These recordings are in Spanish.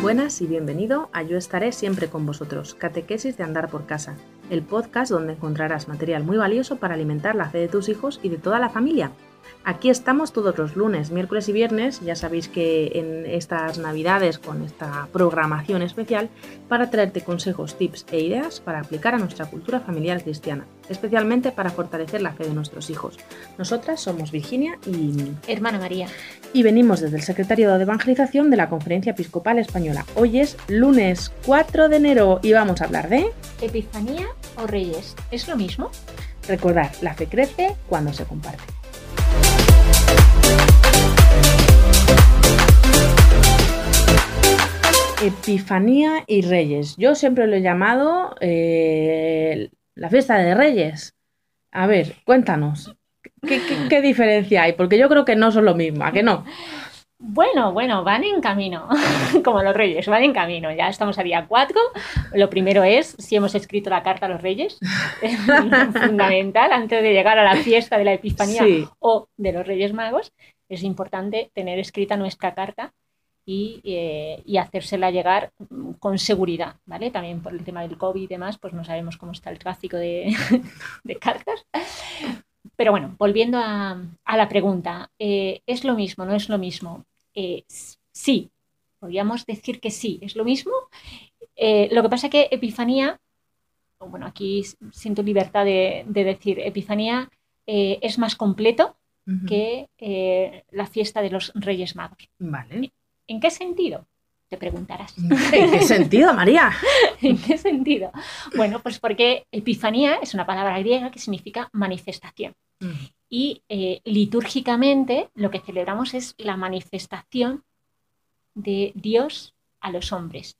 Buenas y bienvenido a Yo estaré siempre con vosotros, Catequesis de Andar por Casa, el podcast donde encontrarás material muy valioso para alimentar la fe de tus hijos y de toda la familia. Aquí estamos todos los lunes, miércoles y viernes, ya sabéis que en estas navidades con esta programación especial para traerte consejos, tips e ideas para aplicar a nuestra cultura familiar cristiana, especialmente para fortalecer la fe de nuestros hijos. Nosotras somos Virginia y Hermana María. y venimos desde el Secretariado de Evangelización de la Conferencia Episcopal Española. Hoy es lunes 4 de enero y vamos a hablar de... ¿Epifanía o Reyes? ¿Es lo mismo? Recordar, la fe crece cuando se comparte. Epifanía y Reyes. Yo siempre lo he llamado eh, la fiesta de Reyes. A ver, cuéntanos. ¿Qué, diferencia hay? Porque yo creo que no son lo mismo, ¿a que no? Bueno, bueno, van en camino, como los Reyes, van en camino. Ya estamos a día 4. Lo primero es si hemos escrito la carta a los Reyes, fundamental, antes de llegar a la fiesta de la Epifanía Sí. o de los Reyes Magos, es importante tener escrita nuestra carta y, eh, y hacérsela llegar con seguridad, ¿vale? También por el tema del COVID y demás, pues no sabemos cómo está el tráfico de, de cartas. Pero bueno, volviendo a, a la pregunta, eh, ¿es lo mismo, no es lo mismo? Eh, sí, podríamos decir que sí, es lo mismo. Eh, lo que pasa que Epifanía, bueno, aquí siento libertad de, de decir, Epifanía es más completo que la fiesta de los Reyes Magos. Vale. ¿En qué sentido? Te preguntarás. ¿En qué sentido, María? ¿En qué sentido? Bueno, pues porque Epifanía es una palabra griega que significa manifestación. Y eh, litúrgicamente lo que celebramos es la manifestación de Dios a los hombres.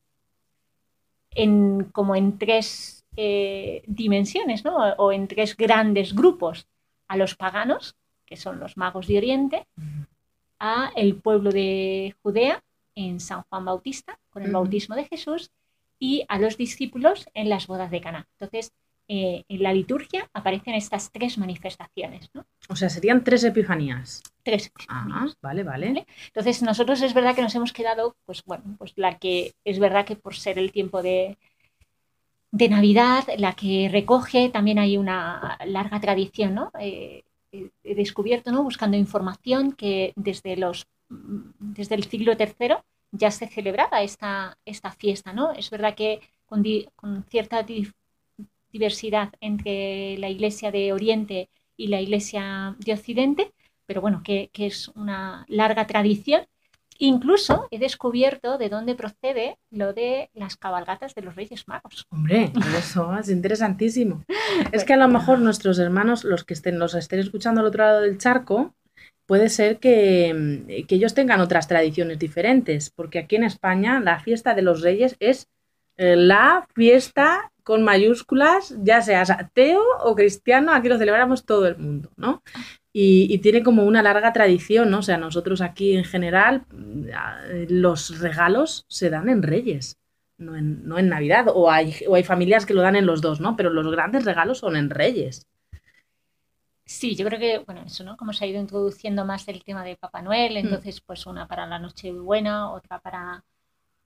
En, como en tres eh, dimensiones, ¿no? O en tres grandes grupos. A los paganos, que son los magos de Oriente, a el pueblo de Judea en San Juan Bautista, con el bautismo de Jesús, y a los discípulos en las bodas de Caná. Entonces, eh, en la liturgia aparecen estas tres manifestaciones, ¿no? O sea, serían tres epifanías. Tres. Ah, epifanías. vale, vale. ¿Vale? Entonces, nosotros es verdad que nos hemos quedado, pues bueno, pues la que es verdad que por ser el tiempo de, de Navidad, la que recoge, también hay una larga tradición, ¿no? Eh, eh, he descubierto, ¿no? Buscando información que desde los desde el siglo III ya se celebraba esta, esta fiesta, ¿no? Es verdad que con, di- con cierta di- diversidad entre la Iglesia de Oriente y la Iglesia de Occidente, pero bueno, que, que es una larga tradición. Incluso he descubierto de dónde procede lo de las cabalgatas de los Reyes Magos. Hombre, eso es interesantísimo. Es que a lo mejor nuestros hermanos, los que estén, los estén escuchando al otro lado del charco, puede ser que, mm, que ellos tengan otras tradiciones diferentes, porque aquí en España la fiesta de los Reyes es eh, la fiesta con mayúsculas, ya seas ateo o cristiano, aquí lo celebramos todo el mundo, ¿no? Y, y tiene como una larga tradición, ¿no? O sea, nosotros aquí en general mm, los regalos se dan en Reyes no en, no en Navidad, o hay, o hay familias que lo dan en los dos, ¿no? Pero los grandes regalos son en Reyes. Sí, yo creo que, bueno, eso, ¿no? Como se ha ido introduciendo más el tema de Papá Noel, entonces pues una para la Nochebuena, otra para,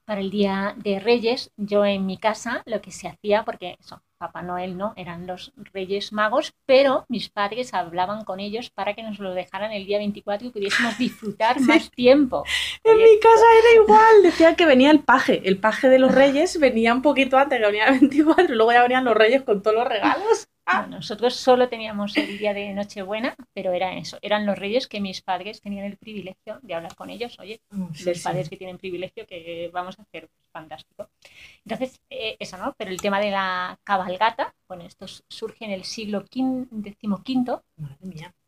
para el Día de Reyes. Yo en mi casa lo que se hacía, porque eso, Papá Noel no, eran los Reyes Magos, pero mis padres hablaban con ellos para que nos lo dejaran el día 24 y pudiésemos disfrutar Sí. más tiempo. En Oye, mi casa era igual, decían que venía el paje, el paje de los Reyes venía un poquito antes, que venía el 24, y luego ya venían los Reyes con todos los regalos. No, nosotros solo teníamos el día de Nochebuena, pero era eso, eran los reyes que mis padres tenían el privilegio de hablar con ellos. Oye, Sí, los sí. padres que tienen privilegio que vamos a hacer, pues, fantástico. Entonces, eh, eso, ¿no? Pero el tema de la cabalgata, bueno, esto surge en el siglo XV,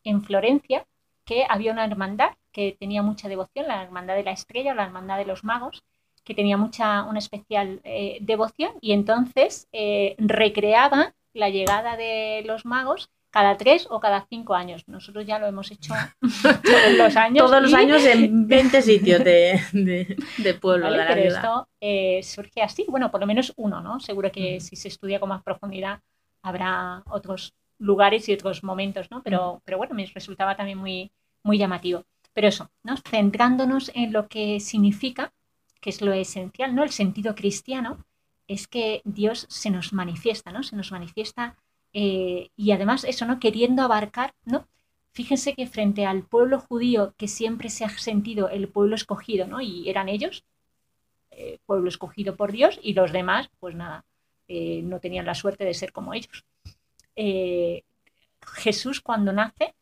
en Florencia, que había una hermandad que tenía mucha devoción, la hermandad de la estrella o la hermandad de los magos, que tenía mucha, una especial eh, devoción y entonces eh, recreaba la llegada de los magos cada tres o cada cinco años. Nosotros ya lo hemos hecho todos los años. Todos los y- años en 20 sitios de, de, de pueblo ¿vale? de la Pero esto eh, surge así, bueno, por lo menos uno, ¿no? Seguro que si se estudia con más profundidad habrá otros lugares y otros momentos, ¿no? Pero, pero bueno, me resultaba también muy, muy llamativo. Pero eso, ¿no? Centrándonos en lo que significa que es lo esencial, ¿no? El sentido cristiano es que Dios se nos manifiesta, ¿no? Se nos manifiesta eh, y además eso, ¿no? Queriendo abarcar, ¿no? Fíjense que frente al pueblo judío que siempre se ha sentido el pueblo escogido, ¿no? Y eran ellos, eh, pueblo escogido por Dios, y los demás, pues nada, eh, no tenían la suerte de ser como ellos. Jesús cuando nace,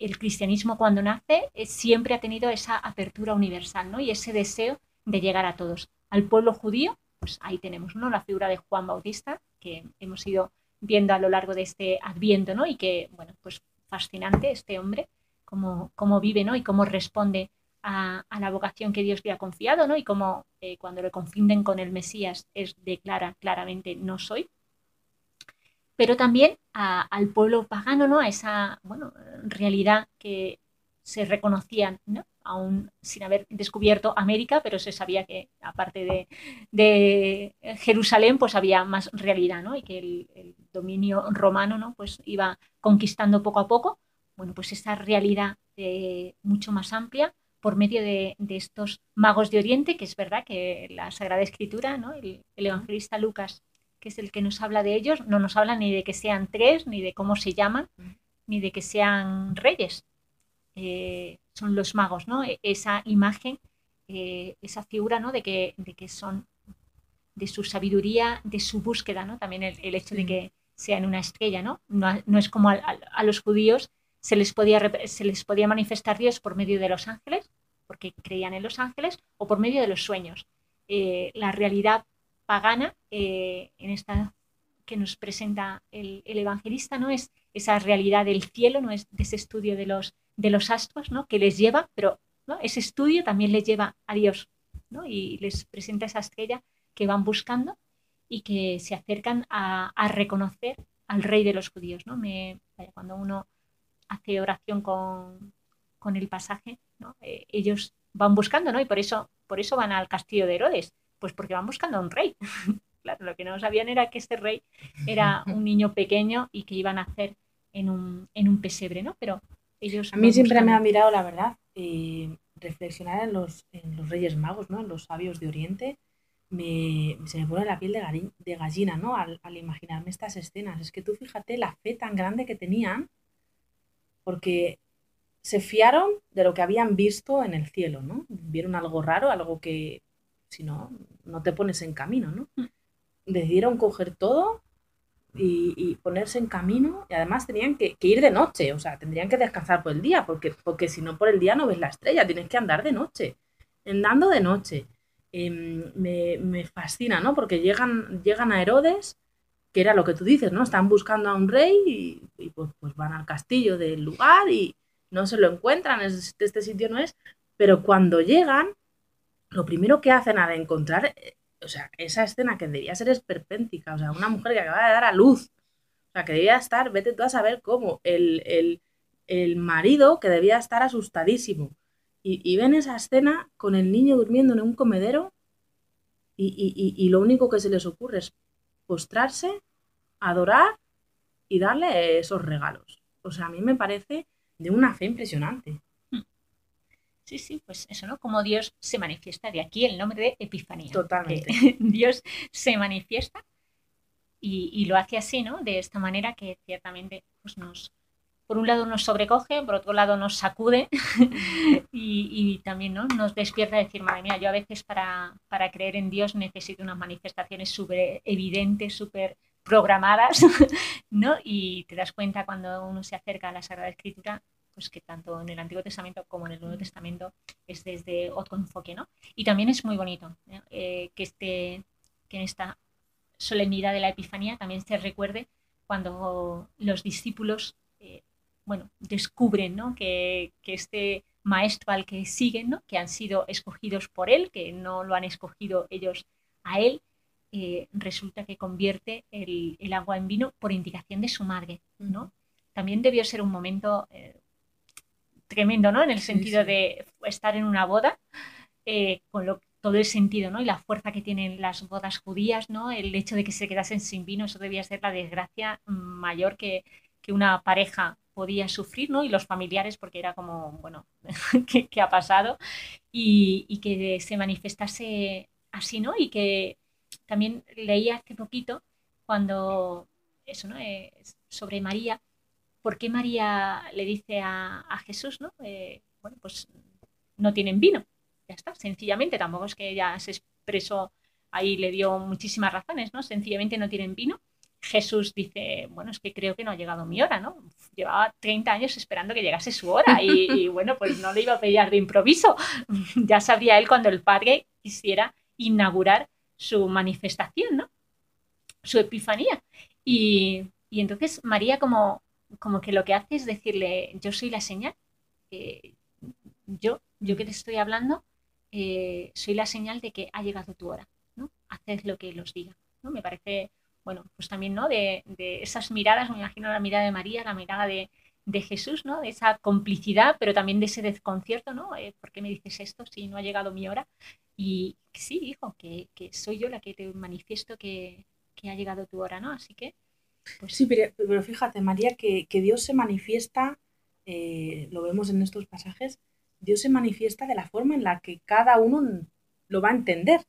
el cristianismo cuando nace, siempre ha tenido esa apertura universal, ¿no? Y ese deseo de llegar a todos. Al pueblo judío, pues ahí tenemos. La figura de Juan Bautista, que hemos ido viendo a lo largo de este adviento, ¿no? Y que, bueno, pues fascinante este hombre, cómo, cómo vive, ¿no? Y cómo responde a, la vocación que Dios le ha confiado, ¿no? Y cómo eh, cuando le confunden con el Mesías es declara claramente no soy. Pero también al pueblo pagano, ¿no? A esa, bueno, realidad que se reconocían, ¿no? Aún sin haber descubierto América, pero se sabía que aparte de, Jerusalén, pues había más realidad, ¿no? Y que el, dominio romano, ¿no? Pues iba conquistando poco a poco, bueno, pues esa realidad eh, mucho más amplia por medio de, estos magos de Oriente, que es verdad que la Sagrada Escritura, ¿no? el, evangelista Lucas, que es el que nos habla de ellos, no nos habla ni de que sean tres, ni de cómo se llaman, ni de que sean reyes. Eh, son los magos, ¿no? E, esa imagen, eh, esa figura, ¿no? De que, de que son de su sabiduría, de su búsqueda, ¿no? También el, hecho de que sean una estrella, ¿no? No, es como a, los judíos se les, podía, se les podía manifestar Dios por medio de los ángeles, porque creían en los ángeles, o por medio de los sueños. Eh, la realidad pagana eh, en esta que nos presenta el, el, evangelista no es esa realidad del cielo, no es de ese estudio de los de los astros, ¿no? Que les lleva, pero ese estudio también les lleva a Dios, ¿no? Y les presenta esa estrella que van buscando y que se acercan a, reconocer al rey de los judíos, ¿no? Me, cuando uno hace oración con, el pasaje, ¿no? Eh, ellos van buscando, ¿no? Y por eso, por eso van al castillo de Herodes, pues porque van buscando a un rey. claro, lo que no sabían era que este rey era un niño pequeño y que iban a nacer en un, en un pesebre, ¿no? Pero a mí siempre me ha mirado, la verdad, eh, reflexionar en los, en los Reyes Magos, ¿no? en los sabios de Oriente, me, se me pone la piel de, de gallina ¿no? Al, imaginarme estas escenas. Es que tú fíjate la fe tan grande que tenían, porque se fiaron de lo que habían visto en el cielo, ¿no? Vieron algo raro, algo que si no, no te pones en camino, ¿no? Mm. Decidieron coger todo y, ponerse en camino y además tenían que, ir de noche, o sea, tendrían que descansar por el día, porque, porque si no por el día no ves la estrella, tienes que andar de noche, andando de noche. Em, me, fascina, ¿no? Porque llegan, llegan a Herodes, que era lo que tú dices, ¿no? Están buscando a un rey y, pues, pues, van al castillo del lugar y no se lo encuentran, este sitio no es, pero cuando llegan, lo primero que hacen al encontrar o sea, esa escena que debía ser esperpéntica, o sea, una mujer que acaba de dar a luz, o sea, que debía estar, vete tú a saber cómo, el, marido que debía estar asustadísimo. Y, ven esa escena con el niño durmiendo en un comedero y, lo único que se les ocurre es postrarse, adorar y darle esos regalos. O sea, a mí me parece de una fe impresionante. Sí, sí, pues eso, ¿no? Como Dios se manifiesta, de aquí el nombre de Epifanía. Totalmente. Dios se manifiesta y, lo hace así, ¿no? De esta manera que ciertamente pues nos, por un lado nos sobrecoge, por otro lado nos sacude y, también ¿no? nos despierta a decir, madre mía, yo a veces para, para creer en Dios necesito unas manifestaciones súper evidentes, súper programadas, ¿no? Y te das cuenta cuando uno se acerca a la Sagrada Escritura pues que tanto en el Antiguo Testamento como en el Nuevo Testamento es desde otro enfoque, ¿no? Y también es muy bonito ¿eh? Eh, que, este, que en esta solemnidad de la Epifanía también se recuerde cuando los discípulos, eh, bueno, descubren, ¿no? Que, este maestro al que siguen, ¿no? Que han sido escogidos por él, que no lo han escogido ellos a él, resulta que convierte el, el, agua en vino por indicación de su madre, ¿no? También debió ser un momento tremendo, ¿no? En el sentido de estar en una boda, eh, con lo, todo el sentido, ¿no? Y la fuerza que tienen las bodas judías, ¿no? El hecho de que se quedasen sin vino, eso debía ser la desgracia mayor que, una pareja podía sufrir, ¿no? Y los familiares, porque era como, bueno, ¿qué, ha pasado? Y, y, que se manifestase así, ¿no? Y que también leí hace poquito cuando, eso, ¿no? Eh, sobre María, ¿por qué María le dice a, a Jesús, ¿no? Eh, bueno, pues no tienen vino. Ya está, sencillamente, tampoco es que ella se expresó ahí, le dio muchísimas razones, ¿no? Sencillamente no tienen vino. Jesús dice, bueno, es que creo que no ha llegado mi hora, ¿no? Llevaba 30 años esperando que llegase su hora y, y bueno, pues no le iba a pedir de improviso. ya sabría él cuando el Padre quisiera inaugurar su manifestación, ¿no? Su epifanía. Y, y entonces María como, como que lo que hace es decirle, yo soy la señal, eh, yo, yo que te estoy hablando, eh, soy la señal de que ha llegado tu hora, ¿no? Haced lo que los diga, ¿no? Me parece, bueno, pues también, ¿no? De, de esas miradas, me imagino la mirada de María, la mirada de, de Jesús, ¿no? De esa complicidad, pero también de ese desconcierto, ¿no? Eh, ¿Por qué me dices esto si no ha llegado mi hora? Y sí, hijo, que, que soy yo la que te manifiesto que, que, ha llegado tu hora, ¿no? Así que... Pues... Sí, pero, pero fíjate, María, que, que, Dios se manifiesta, eh, lo vemos en estos pasajes, Dios se manifiesta de la forma en la que cada uno lo va a entender.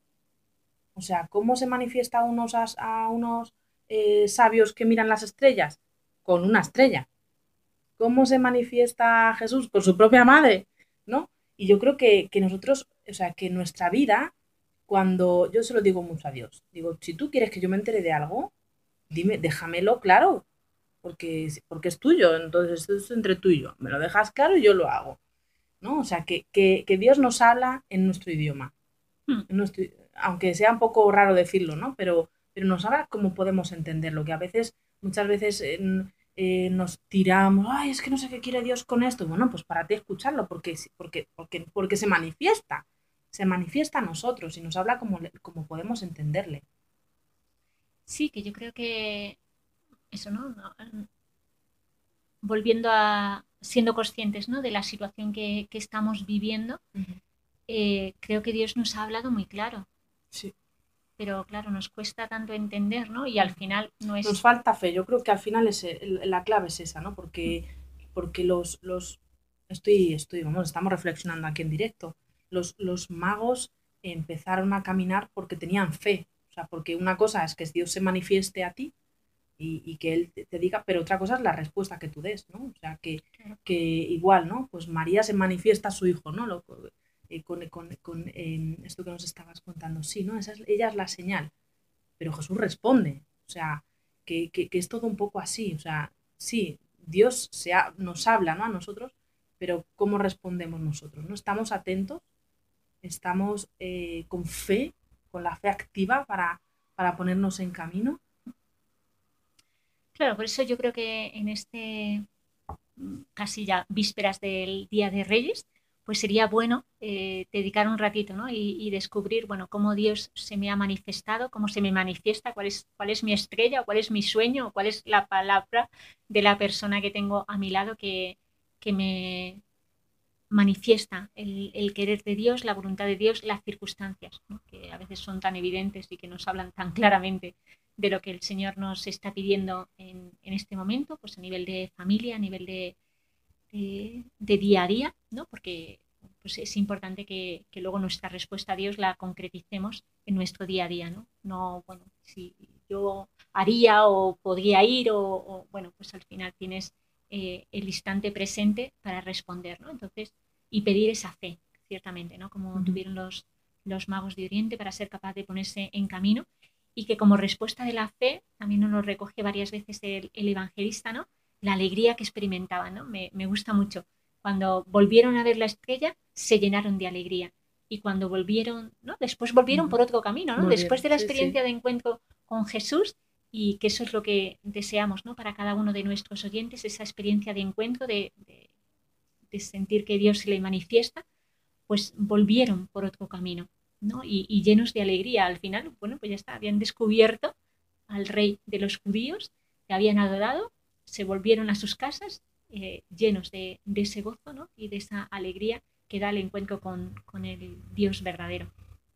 O sea, ¿cómo se manifiesta a unos, a, a unos eh, sabios que miran las estrellas? Con una estrella. ¿Cómo se manifiesta Jesús? Con su propia madre, ¿no? Y yo creo que, que nosotros, o sea, que nuestra vida, cuando yo se lo digo mucho a Dios, digo, si tú quieres que yo me entere de algo, dime, déjamelo claro, porque, porque es tuyo, entonces esto es entre tú y yo. Me lo dejas claro y yo lo hago. ¿no? O sea, que, que, que Dios nos habla en nuestro idioma. Hmm. En nuestro, aunque sea un poco raro decirlo, ¿no? Pero, pero nos habla como podemos entenderlo, que a veces, muchas veces eh, nos tiramos, ay, es que no sé qué quiere Dios con esto. Bueno, pues para ti escucharlo, porque, porque, porque, porque se manifiesta, se manifiesta a nosotros y nos habla como, como podemos entenderle. Sí, que yo creo que eso, ¿no? no volviendo a siendo conscientes ¿no? de la situación que, que estamos viviendo, uh -huh. eh, creo que Dios nos ha hablado muy claro. Sí pero claro, nos cuesta tanto entender, ¿no? Y al final no es... Nos falta fe, yo creo que al final es, la clave es esa, ¿no? Porque, porque los, los... Estoy, estoy, vamos, estamos reflexionando aquí en directo. Los, los magos empezaron a caminar porque tenían fe. O sea, porque una cosa es que Dios se manifieste a ti y, y que Él te, diga, pero otra cosa es la respuesta que tú des, ¿no? O sea, que, que igual, ¿no? Pues María se manifiesta a su hijo, ¿no? Lo, eh, con, con, con eh, esto que nos estabas contando. Sí, ¿no? Esa es, ella es la señal. Pero Jesús responde. O sea, que, que, que es todo un poco así. O sea, sí, Dios se ha, nos habla ¿no? a nosotros, pero ¿cómo respondemos nosotros? ¿no? ¿Estamos atentos? ¿Estamos eh, con fe, con la fe activa para, para ponernos en camino? Claro, por eso yo creo que en este casi ya vísperas del Día de Reyes, pues sería bueno eh, dedicar un ratito ¿no? y, y, descubrir bueno, cómo Dios se me ha manifestado, cómo se me manifiesta, cuál es, cuál es mi estrella, cuál es mi sueño, cuál es la palabra de la persona que tengo a mi lado que, que me manifiesta el, el, querer de Dios, la voluntad de Dios, las circunstancias, que a veces son tan evidentes y que nos hablan tan claramente de lo que el Señor nos está pidiendo en, en este momento, pues a nivel de familia, a nivel de, de, de día a día, ¿no? porque pues es importante que, que, luego nuestra respuesta a Dios la concreticemos en nuestro día a día, ¿no? No, bueno, si yo haría o podría ir o, o bueno, pues al final tienes eh, el instante presente para responder, ¿no? Entonces, y pedir esa fe, ciertamente, ¿no? Como uh -huh. tuvieron los, los magos de Oriente para ser capaz de ponerse en camino y que como respuesta de la fe, también nos lo recoge varias veces el, el evangelista, ¿no? la alegría que experimentaban, ¿no? Me, me, gusta mucho. Cuando volvieron a ver la estrella, se llenaron de alegría. Y cuando volvieron, ¿no? Después volvieron por otro camino, ¿no? Después de la experiencia sí, sí. de encuentro con Jesús, y que eso es lo que deseamos, ¿no? Para cada uno de nuestros oyentes, esa experiencia de encuentro, de, de, sentir que Dios se le manifiesta, pues volvieron por otro camino, ¿no? Y, y llenos de alegría. Al final, bueno, pues ya está, habían descubierto al rey de los judíos, que habían adorado, se volvieron a sus casas eh, llenos de, de, ese gozo ¿no? y de esa alegría que da el encuentro con, con, el Dios verdadero.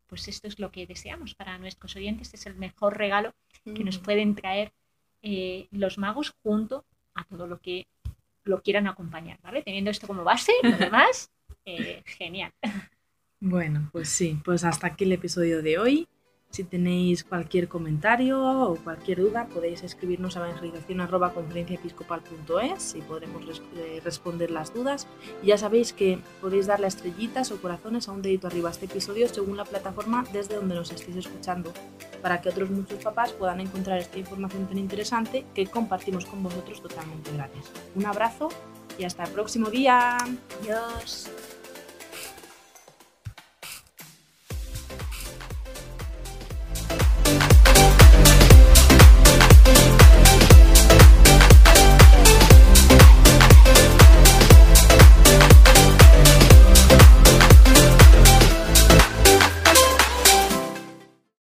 Pues esto es lo que deseamos para nuestros oyentes, es el mejor regalo que nos pueden traer eh, los magos junto a todo lo que lo quieran acompañar, ¿vale? Teniendo esto como base, lo demás, eh, genial. Bueno, pues sí, pues hasta aquí el episodio de hoy. Si tenéis cualquier comentario o cualquier duda, podéis escribirnos a evangelización.conferenciaepiscopal.es y podremos eh, responder las dudas. Y ya sabéis que podéis darle estrellitas o corazones a un dedito arriba a este episodio según la plataforma desde donde nos estéis escuchando, para que otros muchos papás puedan encontrar esta información tan interesante que compartimos con vosotros totalmente gratis. Un abrazo y hasta el próximo día. Adiós.